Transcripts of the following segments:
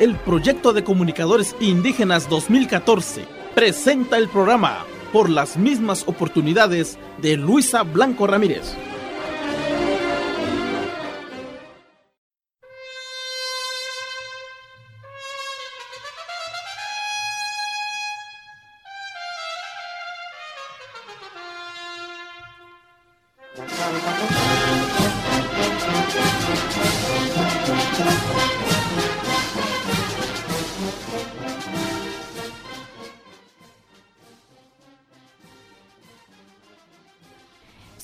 el Proyecto de Comunicadores Indígenas 2014 presenta el programa Por las mismas oportunidades de Luisa Blanco Ramírez.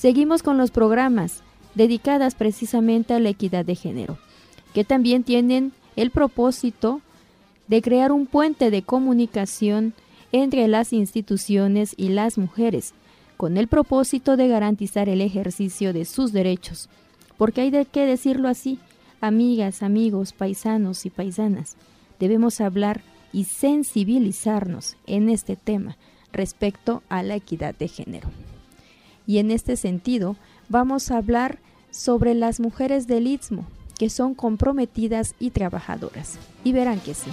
Seguimos con los programas dedicadas precisamente a la equidad de género, que también tienen el propósito de crear un puente de comunicación entre las instituciones y las mujeres, con el propósito de garantizar el ejercicio de sus derechos. Porque hay de qué decirlo así, amigas, amigos, paisanos y paisanas, debemos hablar y sensibilizarnos en este tema respecto a la equidad de género. Y en este sentido, vamos a hablar sobre las mujeres del Istmo, que son comprometidas y trabajadoras. Y verán que sí.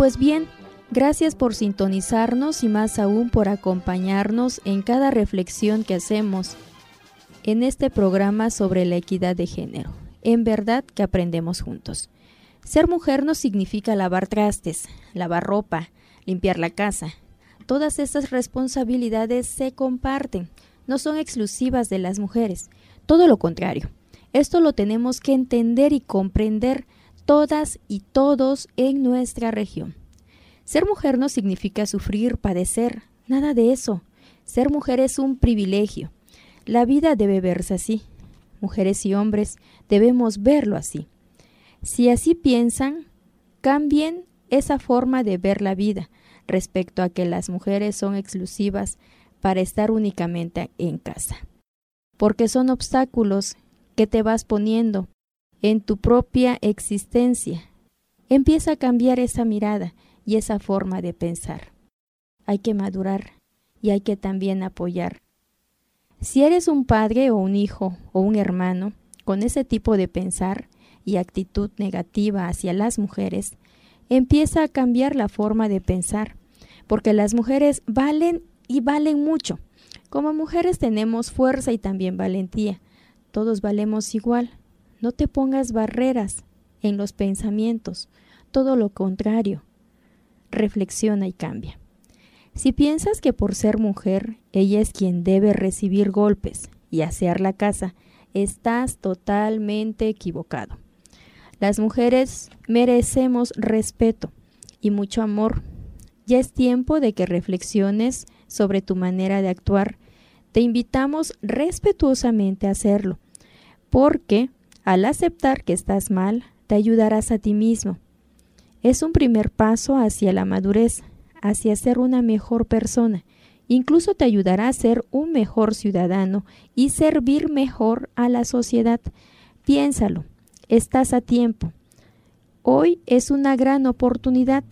Pues bien, gracias por sintonizarnos y más aún por acompañarnos en cada reflexión que hacemos en este programa sobre la equidad de género. En verdad que aprendemos juntos. Ser mujer no significa lavar trastes, lavar ropa, limpiar la casa. Todas estas responsabilidades se comparten, no son exclusivas de las mujeres. Todo lo contrario. Esto lo tenemos que entender y comprender todas y todos en nuestra región. Ser mujer no significa sufrir, padecer, nada de eso. Ser mujer es un privilegio. La vida debe verse así. Mujeres y hombres debemos verlo así. Si así piensan, cambien esa forma de ver la vida respecto a que las mujeres son exclusivas para estar únicamente en casa. Porque son obstáculos que te vas poniendo en tu propia existencia. Empieza a cambiar esa mirada y esa forma de pensar. Hay que madurar y hay que también apoyar. Si eres un padre o un hijo o un hermano con ese tipo de pensar y actitud negativa hacia las mujeres, empieza a cambiar la forma de pensar, porque las mujeres valen y valen mucho. Como mujeres tenemos fuerza y también valentía. Todos valemos igual. No te pongas barreras en los pensamientos, todo lo contrario. Reflexiona y cambia. Si piensas que por ser mujer ella es quien debe recibir golpes y asear la casa, estás totalmente equivocado. Las mujeres merecemos respeto y mucho amor. Ya es tiempo de que reflexiones sobre tu manera de actuar. Te invitamos respetuosamente a hacerlo, porque al aceptar que estás mal, te ayudarás a ti mismo. Es un primer paso hacia la madurez, hacia ser una mejor persona. Incluso te ayudará a ser un mejor ciudadano y servir mejor a la sociedad. Piénsalo, estás a tiempo. Hoy es una gran oportunidad.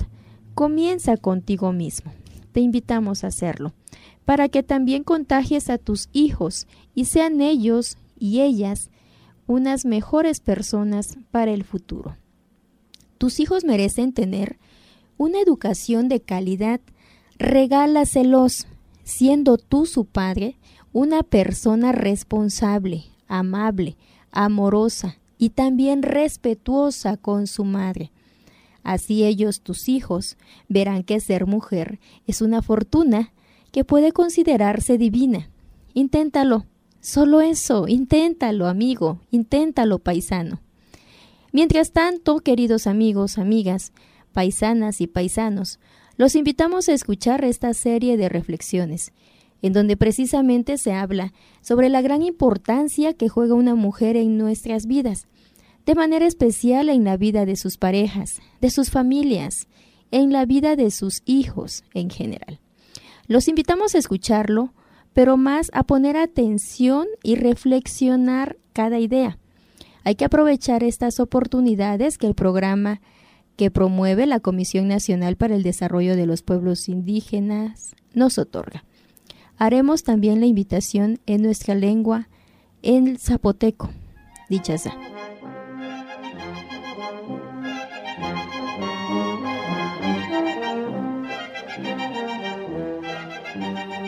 Comienza contigo mismo. Te invitamos a hacerlo, para que también contagies a tus hijos y sean ellos y ellas unas mejores personas para el futuro. Tus hijos merecen tener una educación de calidad. Regálaselos, siendo tú su padre, una persona responsable, amable, amorosa y también respetuosa con su madre. Así ellos, tus hijos, verán que ser mujer es una fortuna que puede considerarse divina. Inténtalo, Solo eso, inténtalo, amigo, inténtalo, paisano. Mientras tanto, queridos amigos, amigas, paisanas y paisanos, los invitamos a escuchar esta serie de reflexiones, en donde precisamente se habla sobre la gran importancia que juega una mujer en nuestras vidas, de manera especial en la vida de sus parejas, de sus familias, en la vida de sus hijos en general. Los invitamos a escucharlo, pero más a poner atención y reflexionar cada idea. Hay que aprovechar estas oportunidades que el programa que promueve la Comisión Nacional para el Desarrollo de los Pueblos Indígenas nos otorga. Haremos también la invitación en nuestra lengua, en el zapoteco. Dichaza.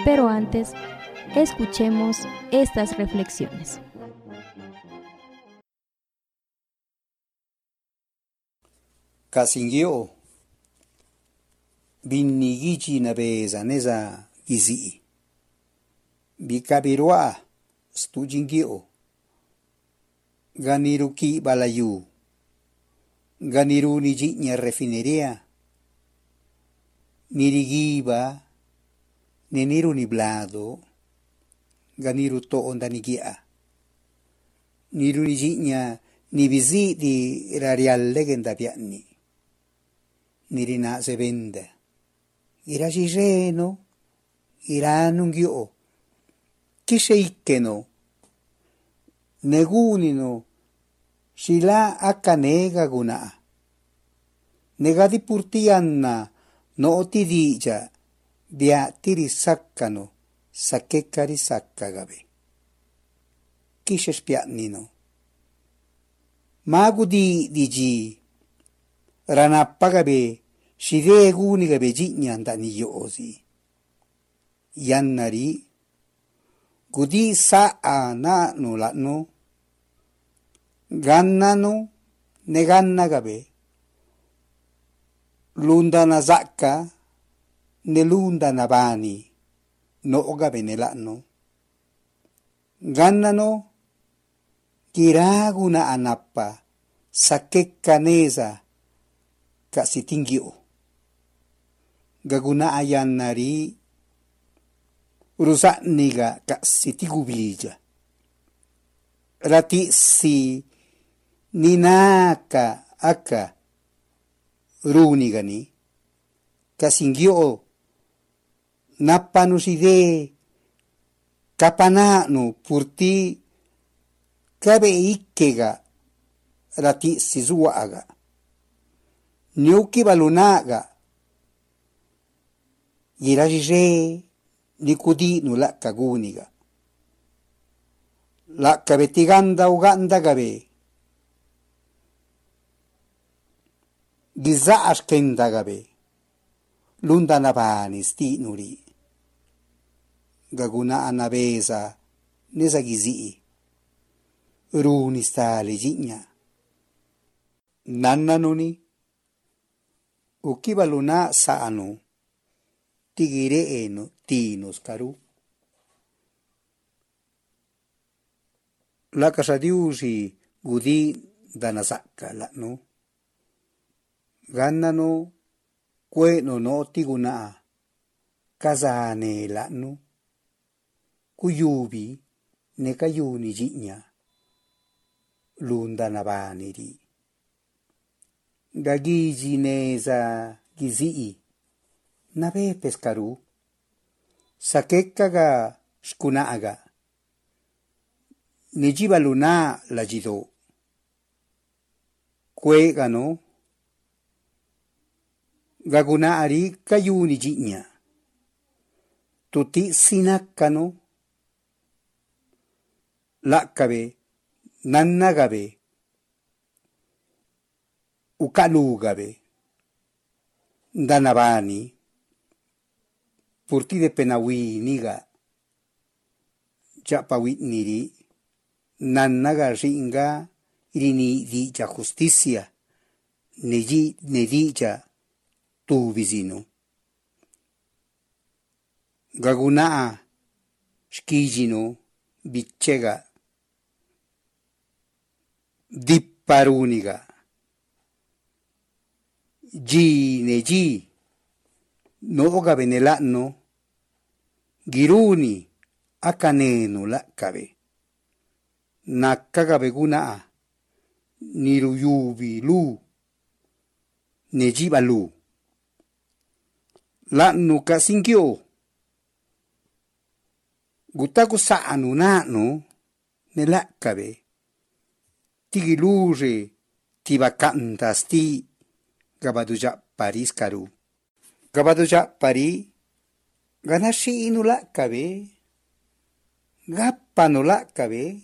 Pero antes, escuchemos estas reflexiones. kasingio binigichi nabezaneza gizi bikabirwa stujingio ganiruki balayu. Ganiru nijiña refineria. Nirigiba neniru niblado ganiru to onda nigia niru nijiña nibizidi rarial legenda piani nirina sevende. Irashireno, iranungyo, kiseikkeno, negunino, shila akanega guna. Negadi purtianna, ti dija, biatiri saccano, sakekari saccagabe. Kishe spiatnino. Magu di digi, 라나빠가베 시대구니가베 지냐한다니 요오지 얀나리 구디 사아나 놀라노 간나노 네간나가베 룬다나 자까 네룬다나 바니 노가베 네라노 간나노 기라구나 아나빠 사케카네자 kasitinggio. Gagunaayan nari rusak niga kasitigubiya. Rati si ninaka aka runigani kasinggio napanuside kapananu purti kabe ikega rati sizuaga. niuki balunaqa yirashishe nicudinu laqca cuniqa laqcabe tiganta uqantacabe gisa'axqentacabe luntanapanis tinuri qakuna'anapesa nesa quisi'i runi stali nanna nuni ukiva luna sa'nu tigire'enu tiinus karu lakasa diusi gudi dana sa'ka la'nu. Gananu kue'nu no'o tiguna'a kasane la'nu. Kuyuvi nekayuni yi'ña lundanavaniri gagiginesa gizi'i nabe pescaru. Sakekkaga shkuna'aga nijibaluna layido kuegano gaguna'ari kayuni yi'ña tuti sinakano la'kabe nannagabe ucalúgabe, danabani, purtide penawi niga, chapawit niri, nanaga ringa, irini dicha justicia, neyi ne tu vizino Gagunaa, shkijino, bichega, diparuniga. Ji ne ji no gabe ne no giruni akanenu la kabe nakagabe guna niru yubi lu. Nejiba lu. La nu kasingyo. Gutaku sa'anu na'nu ne la kabe tigilure tibakantas ti gabaduja paris karu gabaduja pari ganashi inula kabe gappa nula kabe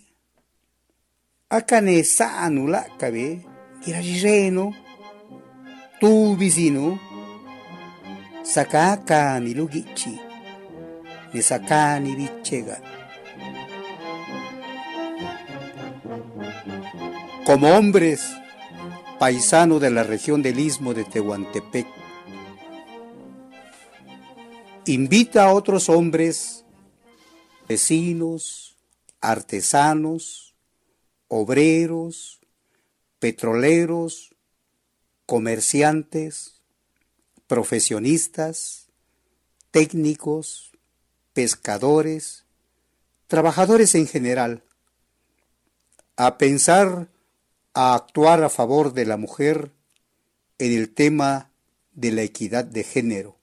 akane sa nula kabe girajireno tu visino sakaka ni lugichi ni sakani bichega. Como hombres paisano de la región del istmo de Tehuantepec. Invita a otros hombres, vecinos, artesanos, obreros, petroleros, comerciantes, profesionistas, técnicos, pescadores, trabajadores en general, a pensar, a actuar a favor de la mujer en el tema de la equidad de género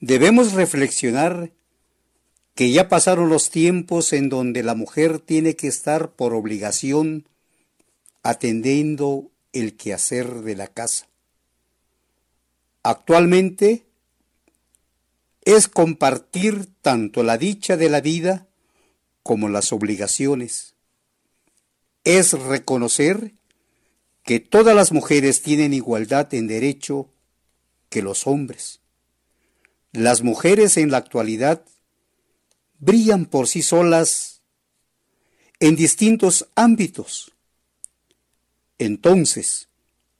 Debemos reflexionar que ya pasaron los tiempos en donde la mujer tiene que estar por obligación atendiendo el quehacer de la casa. Actualmente es compartir tanto la dicha de la vida como las obligaciones. Es reconocer que todas las mujeres tienen igualdad en derecho que los hombres las mujeres en la actualidad brillan por sí solas en distintos ámbitos. Entonces,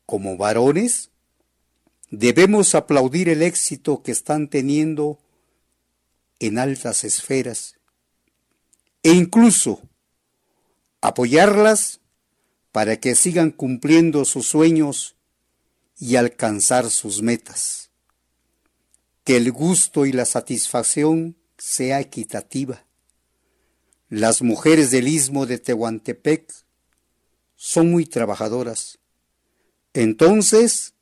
como varones, debemos aplaudir el éxito que están teniendo en altas esferas e incluso apoyarlas para que sigan cumpliendo sus sueños y alcanzar sus metas que el gusto y la satisfacción sea equitativa. Las mujeres del istmo de Tehuantepec son muy trabajadoras. Entonces,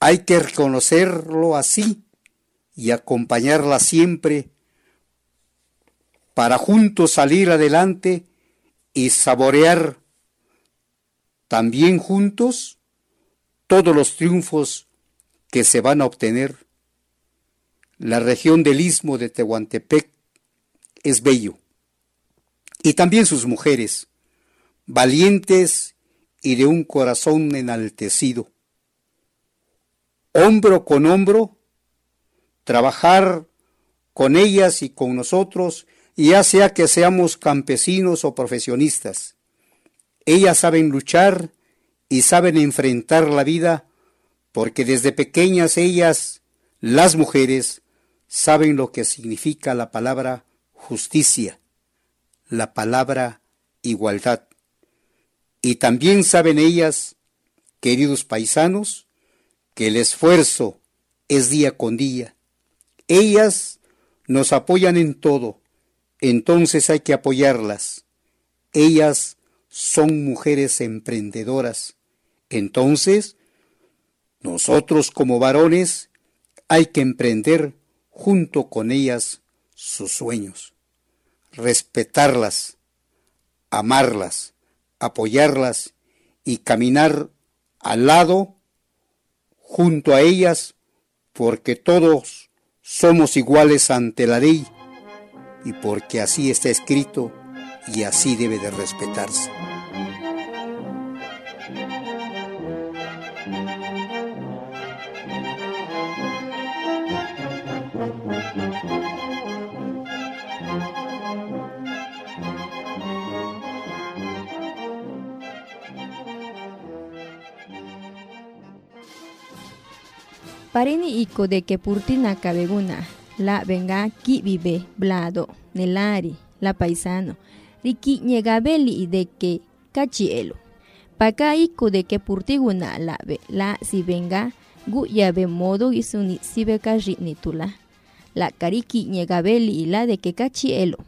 hay que reconocerlo así y acompañarlas siempre para juntos salir adelante y saborear también juntos todos los triunfos que se van a obtener la región del istmo de Tehuantepec es bello. Y también sus mujeres, valientes y de un corazón enaltecido. Hombro con hombro, trabajar con ellas y con nosotros, ya sea que seamos campesinos o profesionistas. Ellas saben luchar y saben enfrentar la vida porque desde pequeñas ellas, las mujeres, saben lo que significa la palabra justicia, la palabra igualdad. Y también saben ellas, queridos paisanos, que el esfuerzo es día con día. Ellas nos apoyan en todo, entonces hay que apoyarlas. Ellas son mujeres emprendedoras. Entonces, nosotros como varones hay que emprender junto con ellas sus sueños, respetarlas, amarlas, apoyarlas y caminar al lado junto a ellas, porque todos somos iguales ante la ley y porque así está escrito y así debe de respetarse. Parini iko de que purtina cabeguna, la venga vive blado, nelari, la paisano, riki ñegabeli y de que cachielo. Paka iku de que purtiguna la be la si venga gu ya be modo isuni si be ka tula. La kariki nyegabeli la de que kachi elo.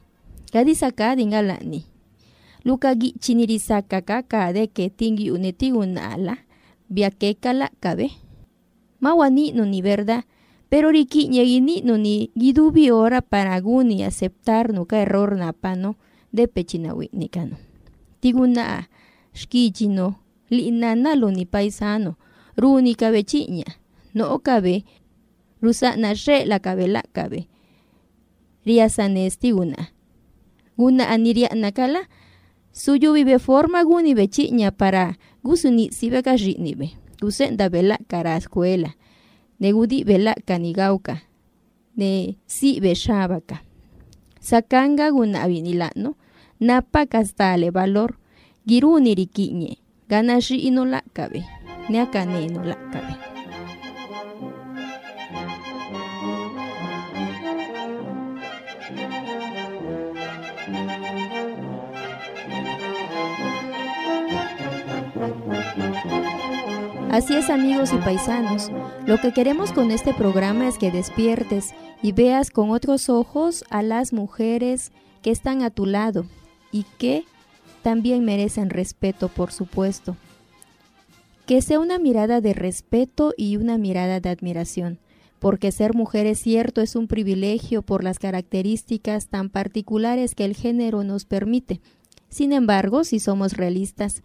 Kadisaka dingala ni. Luka gi chinirisaka kaka de que tingi unetiguna la viakeka la kabe. Mawani no ni verdad. Pero riki nyegini no ni gidubi ora para guni aceptar no ka error napano de pechinawi nikano. Tiguna shkichino li'nanalo ni paisano. Runi kabe chiña no kabe rusa na re la kabe la kabe riasanesti una guna aniria nakala suyo vive forma guni be chiña para gusuni sibe ka be gusenda bela kara escuela ne gudi bela kanigauka. Ne si be shabaka sakanga guna no napa kastale valor. Giruni rikiñe. Ganashi ino la Así es amigos y paisanos, lo que queremos con este programa es que despiertes y veas con otros ojos a las mujeres que están a tu lado y que también merecen respeto, por supuesto. Que sea una mirada de respeto y una mirada de admiración, porque ser mujer es cierto, es un privilegio por las características tan particulares que el género nos permite. Sin embargo, si somos realistas,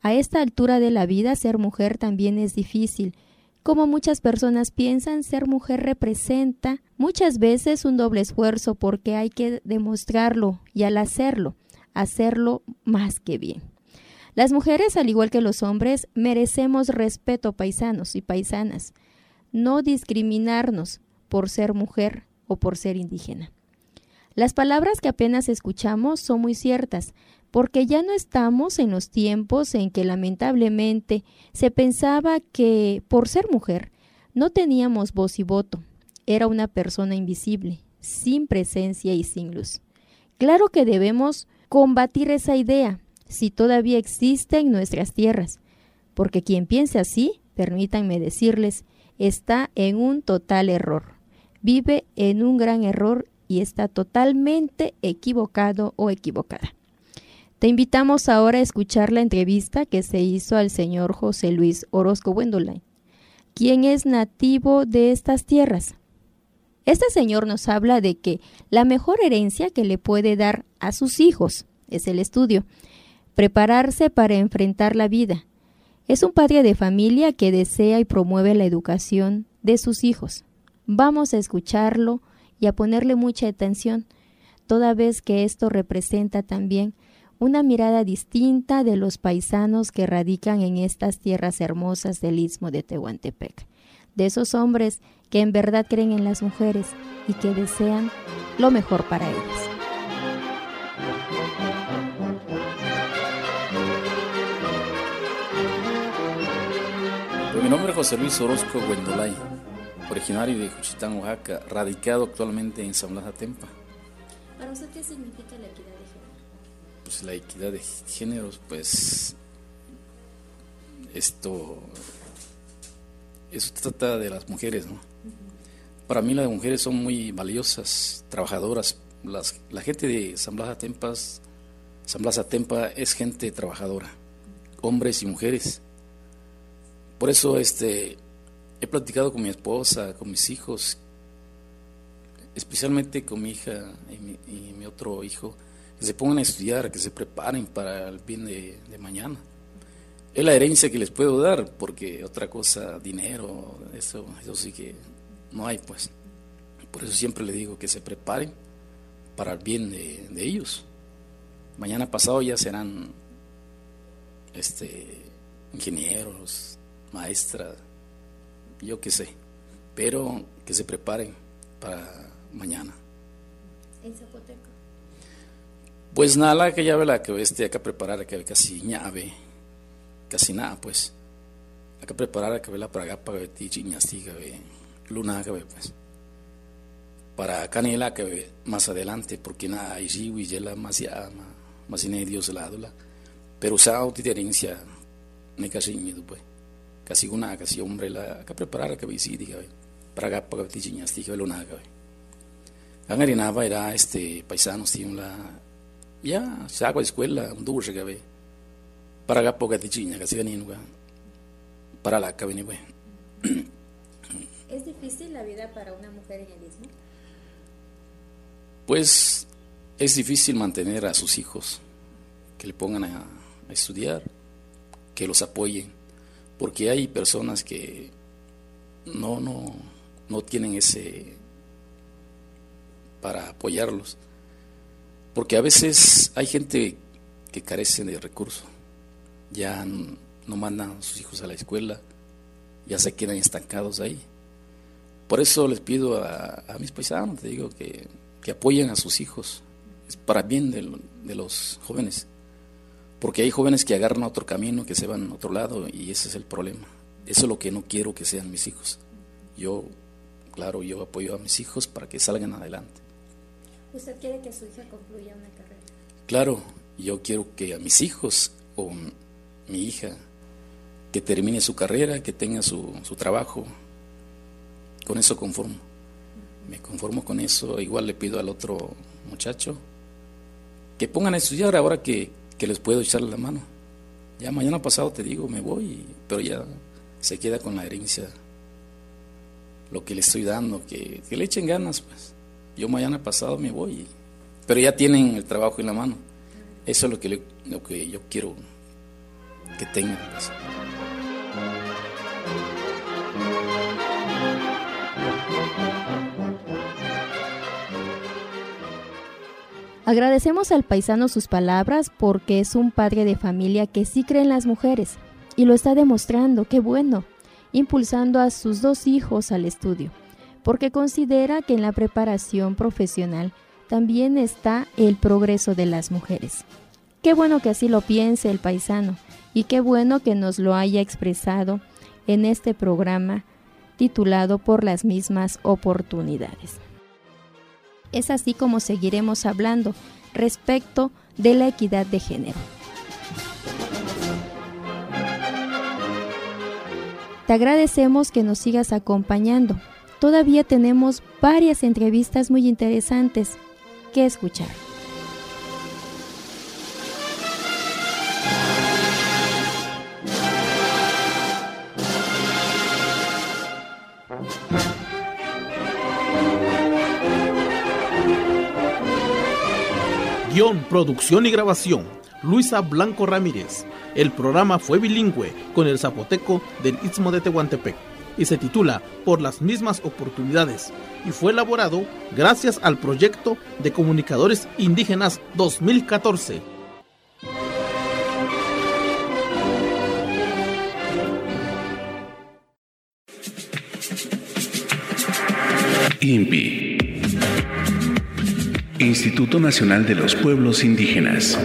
a esta altura de la vida ser mujer también es difícil. Como muchas personas piensan, ser mujer representa muchas veces un doble esfuerzo porque hay que demostrarlo y al hacerlo hacerlo más que bien. Las mujeres, al igual que los hombres, merecemos respeto paisanos y paisanas, no discriminarnos por ser mujer o por ser indígena. Las palabras que apenas escuchamos son muy ciertas, porque ya no estamos en los tiempos en que lamentablemente se pensaba que por ser mujer no teníamos voz y voto, era una persona invisible, sin presencia y sin luz. Claro que debemos combatir esa idea, si todavía existe en nuestras tierras, porque quien piense así, permítanme decirles, está en un total error, vive en un gran error y está totalmente equivocado o equivocada. Te invitamos ahora a escuchar la entrevista que se hizo al señor José Luis Orozco Wendolain, quien es nativo de estas tierras. Este señor nos habla de que la mejor herencia que le puede dar a sus hijos es el estudio, prepararse para enfrentar la vida. Es un padre de familia que desea y promueve la educación de sus hijos. Vamos a escucharlo y a ponerle mucha atención, toda vez que esto representa también una mirada distinta de los paisanos que radican en estas tierras hermosas del istmo de Tehuantepec, de esos hombres que en verdad creen en las mujeres y que desean lo mejor para ellas. Pues mi nombre es José Luis Orozco Guendolay, originario de Juchitán, Oaxaca, radicado actualmente en San Blas Atempa. ¿Para usted qué significa la equidad de género? Pues la equidad de géneros, pues esto, eso trata de las mujeres, ¿no? Para mí las mujeres son muy valiosas, trabajadoras. la gente de San Blas Atempas, San Blas Atempa es gente trabajadora, hombres y mujeres. Por eso este, he platicado con mi esposa, con mis hijos, especialmente con mi hija y mi, otro hijo, que se pongan a estudiar, que se preparen para el bien de, mañana. Es la herencia que les puedo dar, porque otra cosa, dinero, eso, eso sí que no hay pues. Por eso siempre le digo que se preparen para el bien de, ellos. Mañana pasado ya serán este, ingenieros, maestras, yo qué sé, pero que se preparen para mañana. ¿En? Pues nada, que ya ve la que hay que preparar, que casi llave, casi nada, pues. Hay que preparar, que ve la praga para que ti ve luna que pues. Para canela que más adelante porque nada y ya la más ya más Dios la pero usaba herencia me casi miedo pues. Casi una casi hombre la que preparar que sí diga para para ti dije lo nada que nava era este paisano sí la ya se hago escuela que ve para acá porque ti chiña casi venía para la que venía pues ¿Es difícil la vida para una mujer en el istmo? Pues es difícil mantener a sus hijos, que le pongan a, estudiar, que los apoyen, porque hay personas que no, no, no tienen ese para apoyarlos. Porque a veces hay gente que carece de recursos, ya no mandan a sus hijos a la escuela, ya se quedan estancados ahí. Por eso les pido a, mis paisanos, te digo, que, apoyen a sus hijos, es para bien de, los jóvenes, porque hay jóvenes que agarran otro camino, que se van a otro lado, y ese es el problema. Eso es lo que no quiero que sean mis hijos. Yo, claro, yo apoyo a mis hijos para que salgan adelante. ¿Usted quiere que su hija concluya una carrera? Claro, yo quiero que a mis hijos o mi hija que termine su carrera, que tenga su, su trabajo, con eso conformo. Me conformo con eso. Igual le pido al otro muchacho que pongan a estudiar ahora que, les puedo echarle la mano. Ya mañana pasado te digo, me voy, pero ya se queda con la herencia. Lo que le estoy dando, que, le echen ganas, pues. Yo mañana pasado me voy, pero ya tienen el trabajo en la mano. Eso es lo que, lo que yo quiero que tengan. Agradecemos al paisano sus palabras porque es un padre de familia que sí cree en las mujeres y lo está demostrando, qué bueno, impulsando a sus dos hijos al estudio, porque considera que en la preparación profesional también está el progreso de las mujeres. Qué bueno que así lo piense el paisano y qué bueno que nos lo haya expresado en este programa titulado Por las mismas oportunidades. Es así como seguiremos hablando respecto de la equidad de género. Te agradecemos que nos sigas acompañando. Todavía tenemos varias entrevistas muy interesantes que escuchar. producción y grabación, Luisa Blanco Ramírez. El programa fue bilingüe con el zapoteco del Istmo de Tehuantepec y se titula Por las mismas oportunidades y fue elaborado gracias al proyecto de comunicadores indígenas 2014. INPI Instituto Nacional de los Pueblos Indígenas.